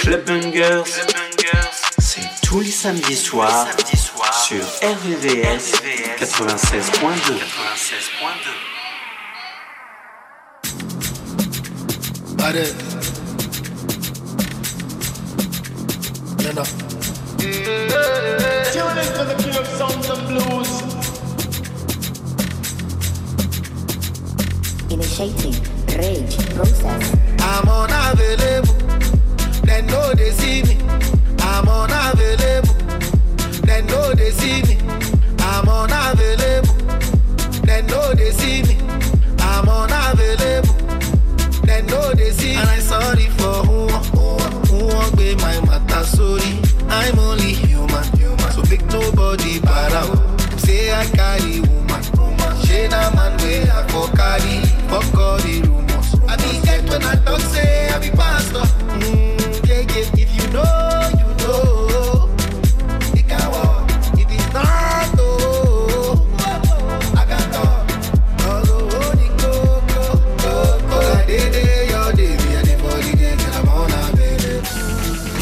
Club Bungers, c'est tous les samedis soirs sur RVVS 96.2. Allez. You know. Tune in for the king of sounds and blues. Initiating rage process. I'm unavailable. They know they see me. I'm unavailable. They know they see me. I'm unavailable. They know they see me. I'm unavailable. They know they see me. And I'm sorry for who who who won't be my matter. Sorry, I'm only human. human. So big nobody para. Say I carry woman. She na man way I for carry. Fuck I be pastor. Mm, yeah, yeah. If you know, you know. It can work. If it's not, oh, I can talk. Oh, go, go, go, go. Like day, day, your day, me and the body, day, till I'm unavailable.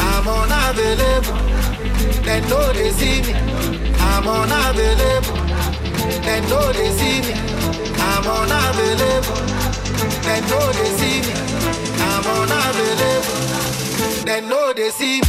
I'm unavailable. They know they see me. I'm unavailable. They know they see me. I'm unavailable. They know they see me. I'm. They know they see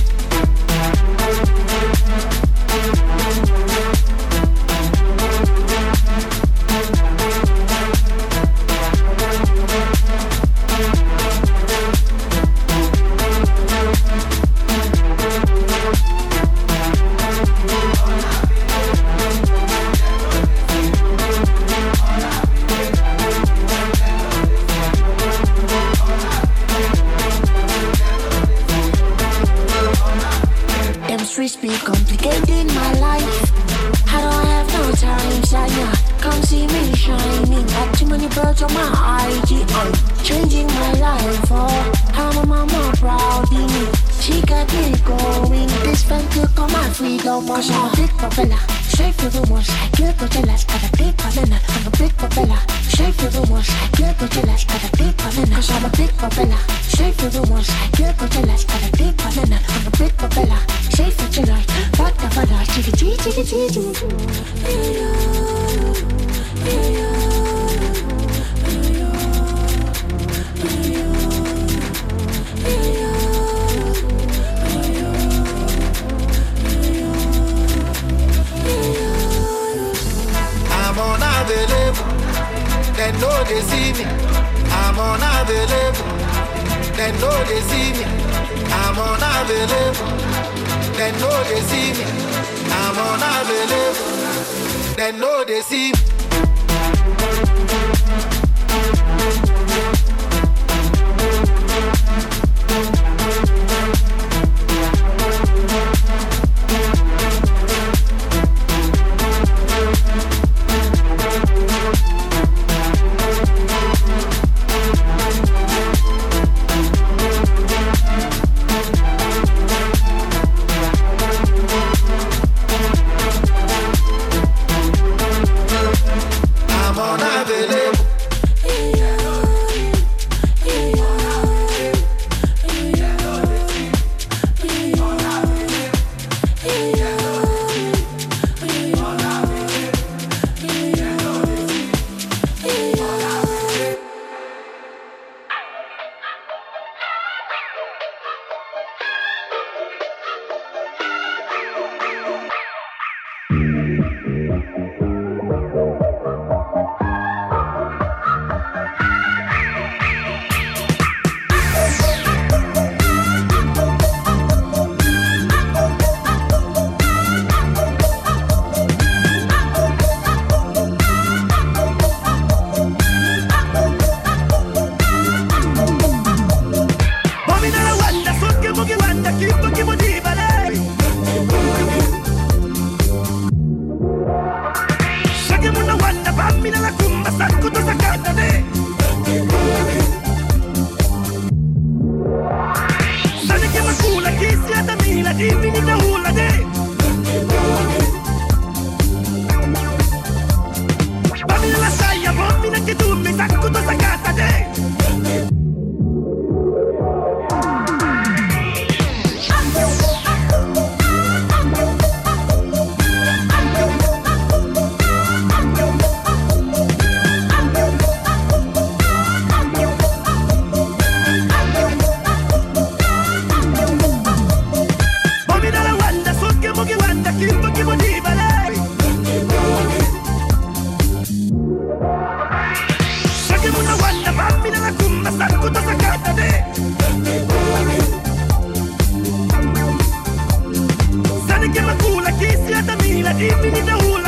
give me the whole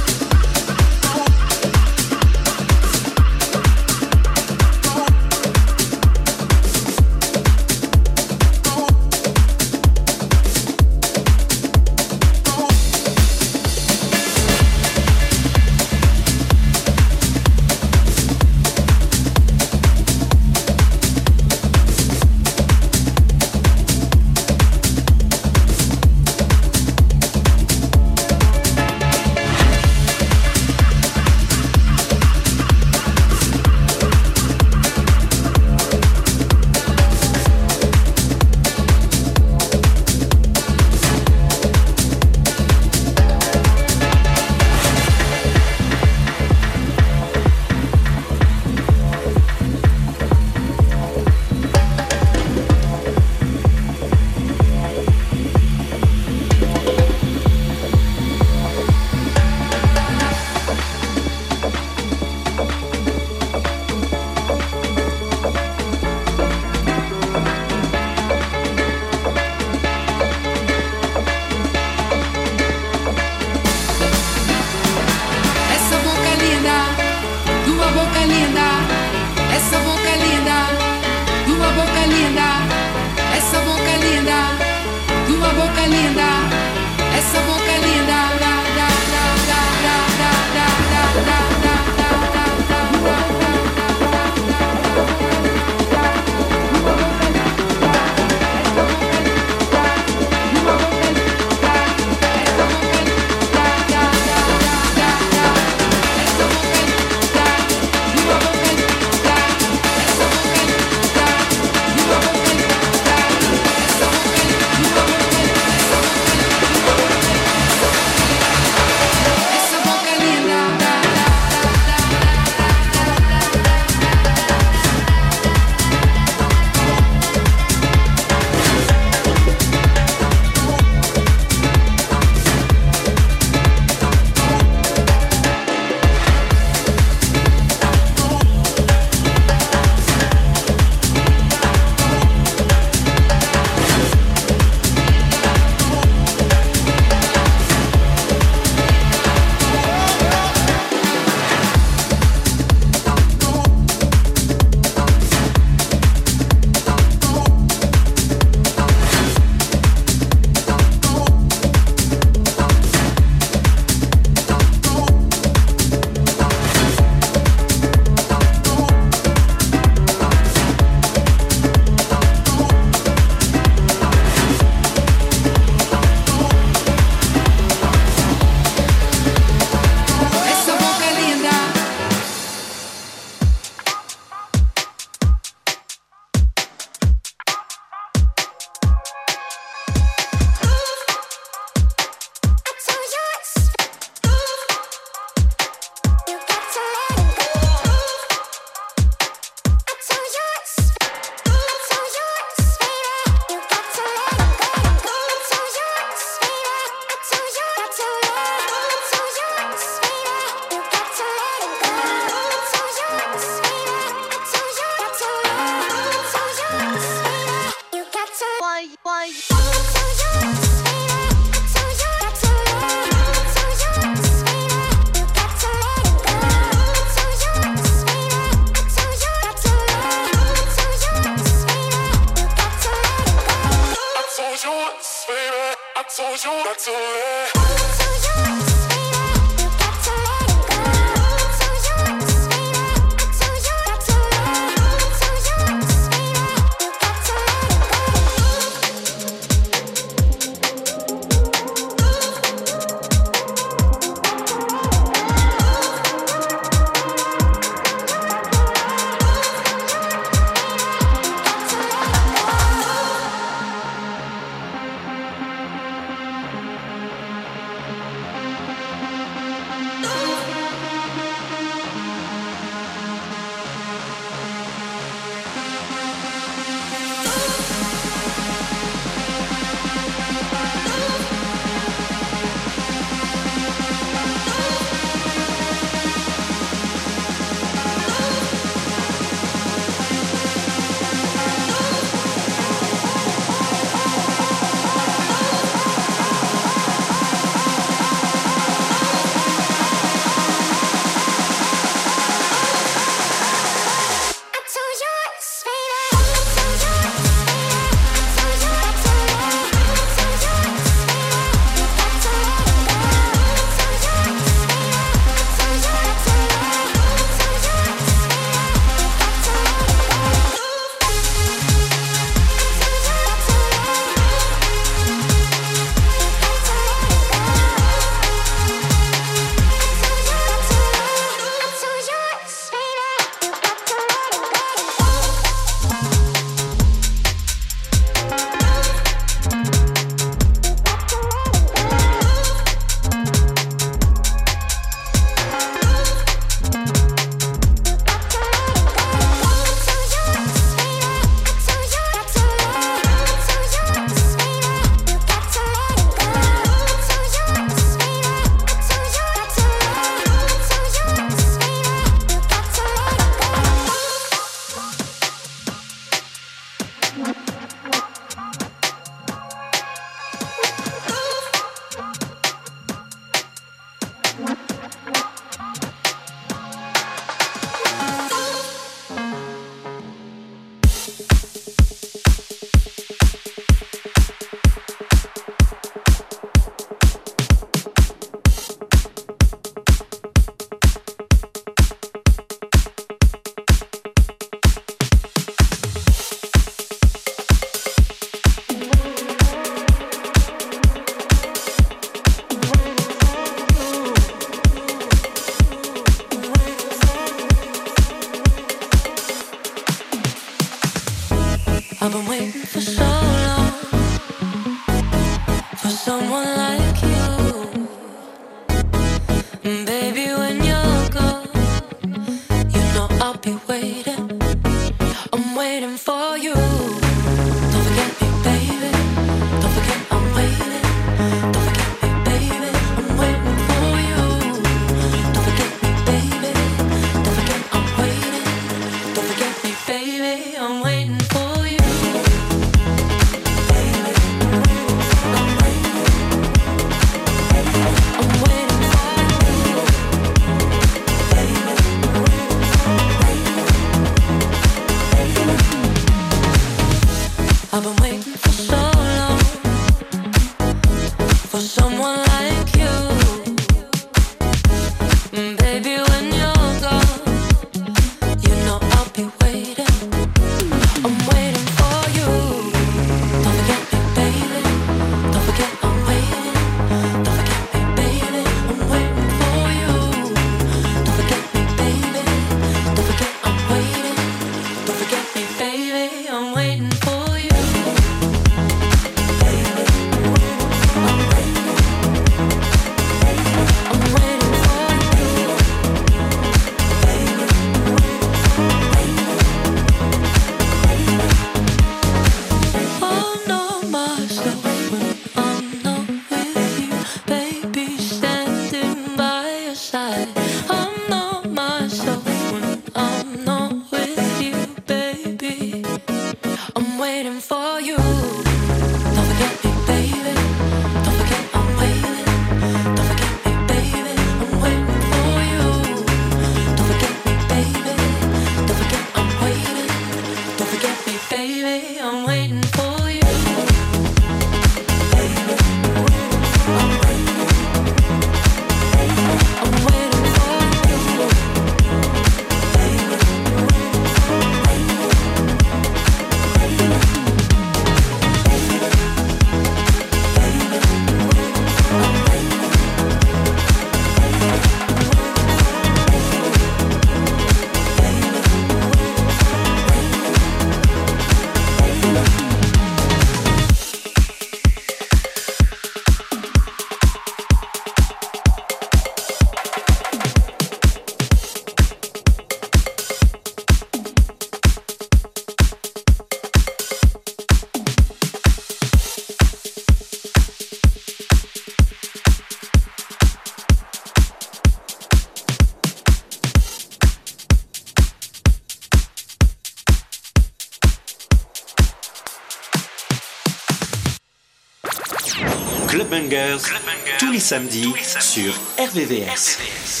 Tous les samedis, sur RVVS. RVVS.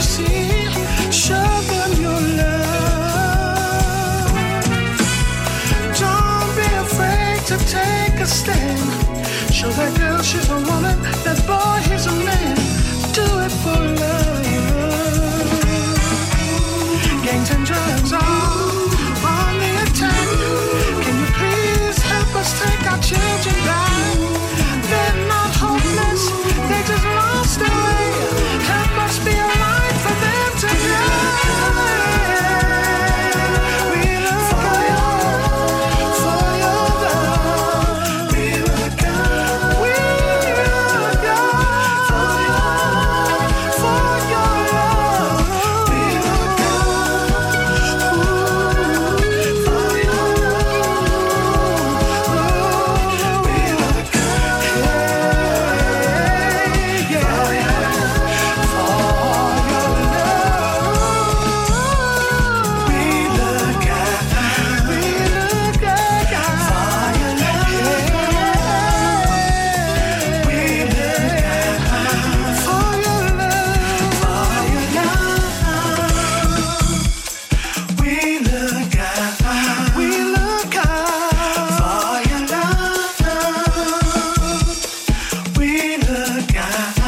show them your love. Don't be afraid to take a stand. Show that girl she's a woman, that boy be the guy.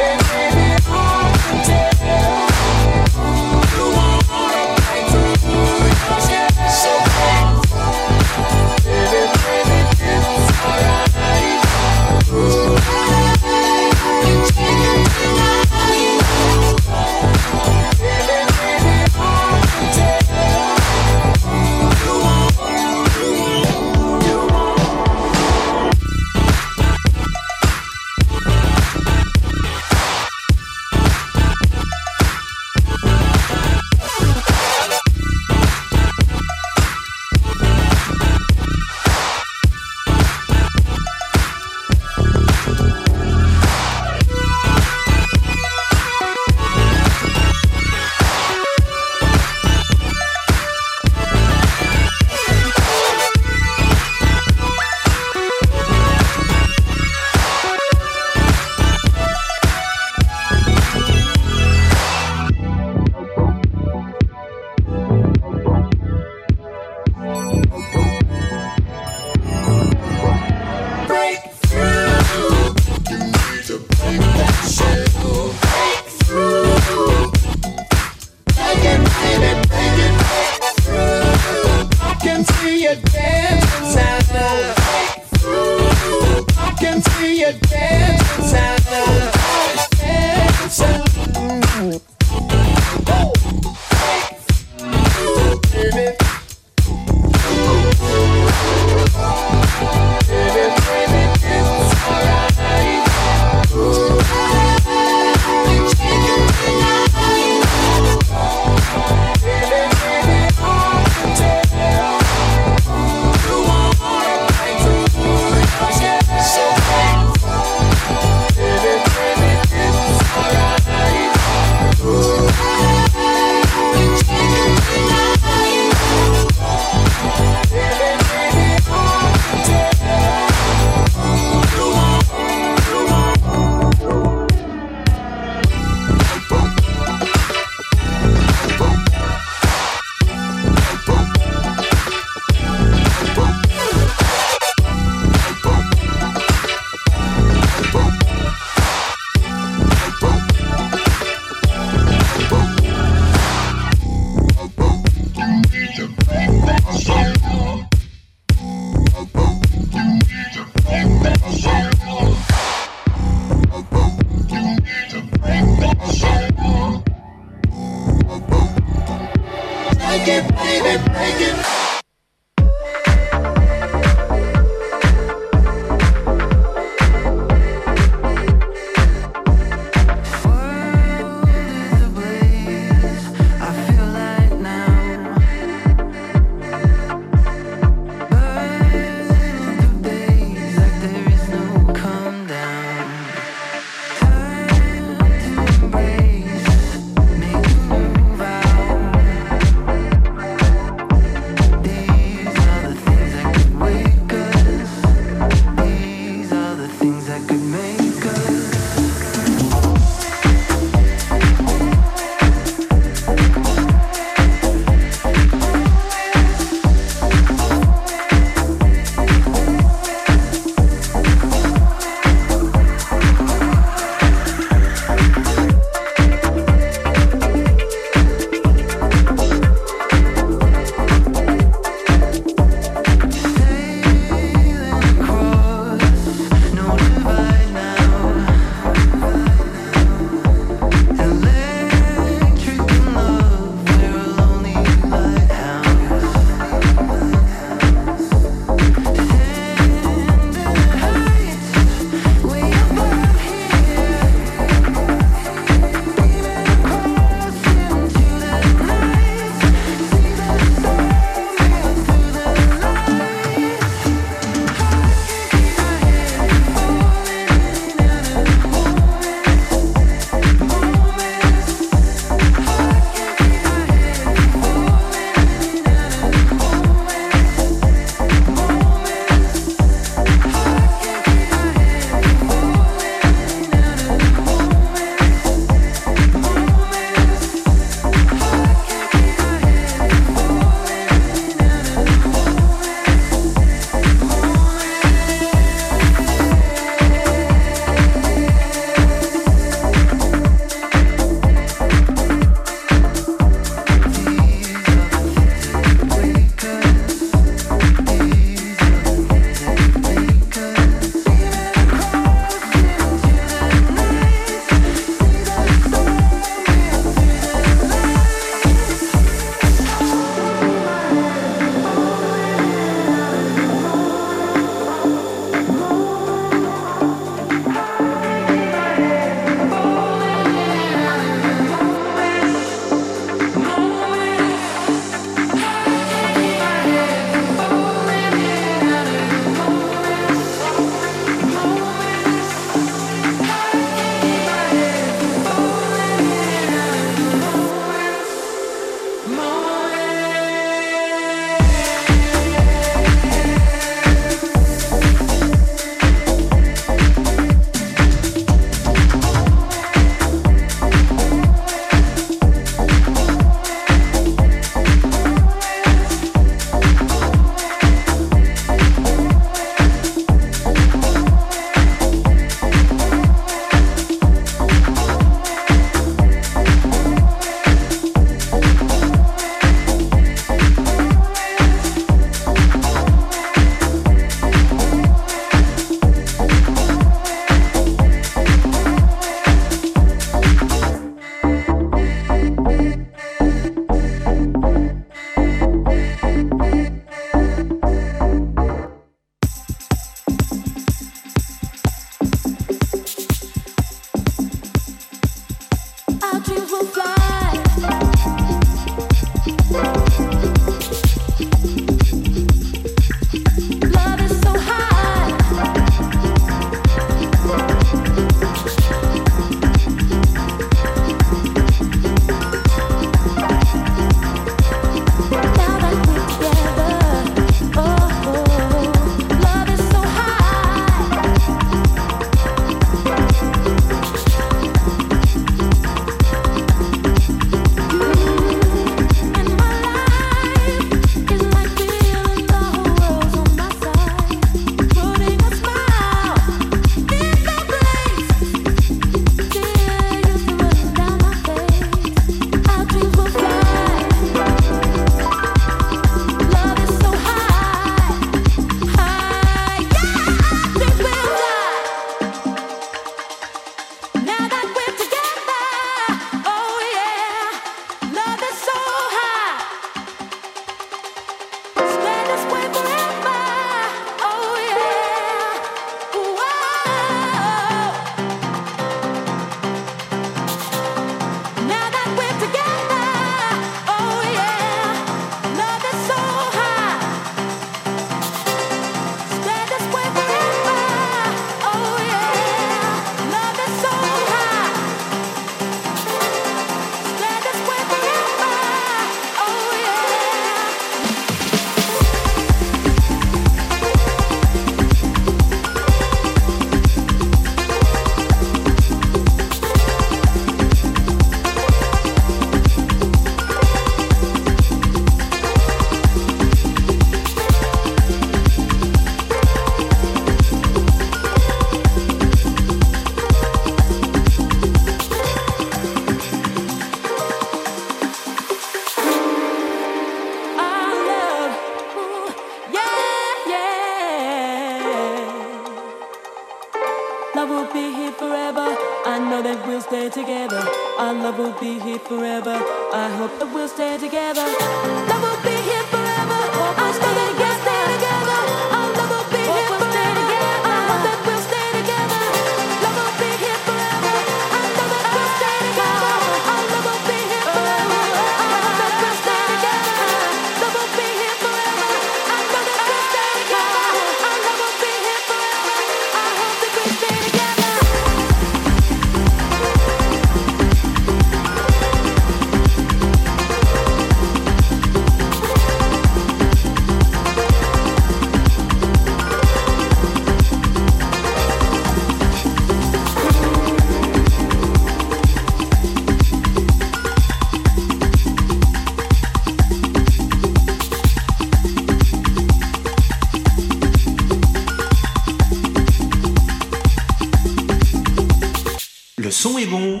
son est bon,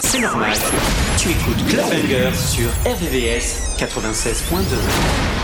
c'est normal. Tu écoutes Club sur RVVS 96.2.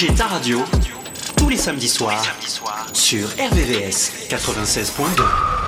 bouger ta radio, tous les samedis soirs, sur RVVS 96.2.